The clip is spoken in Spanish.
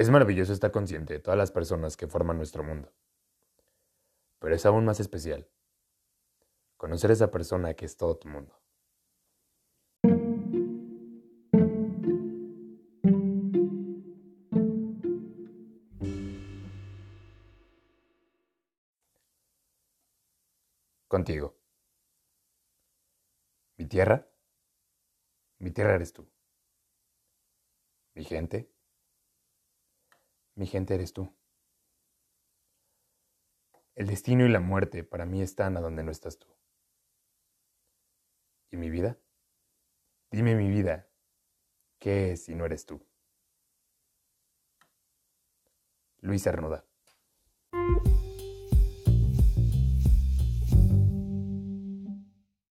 Es maravilloso estar consciente de todas las personas que forman nuestro mundo. Pero es aún más especial conocer a esa persona que es todo tu mundo. Contigo. Mi tierra. Mi tierra eres tú. Mi gente. Mi gente eres tú. El destino y la muerte para mí están a donde no estás tú. ¿Y mi vida? Dime mi vida, ¿qué es si no eres tú? Luis Arnuda.